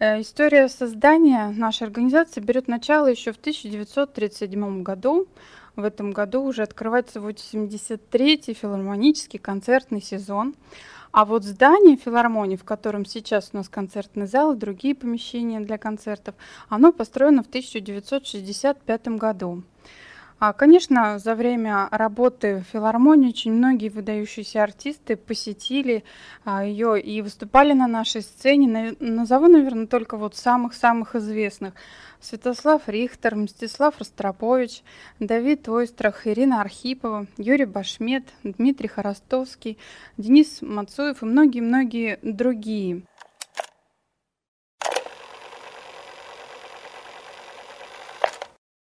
Э, история создания нашей организации берет начало еще в 1937 году. В этом году уже открывается 83-й филармонический концертный сезон. А вот здание филармонии, в котором сейчас у нас концертный зал и другие помещения для концертов, оно построено в 1965 году. А, конечно, за время работы в филармонии очень многие выдающиеся артисты посетили а, ее и выступали на нашей сцене. Назову, наверное, только вот самых-самых известных. Святослав Рихтер, Мстислав Ростропович, Давид Ойстрах, Ирина Архипова, Юрий Башмет, Дмитрий Хоростовский, Денис Мацуев и многие-многие другие.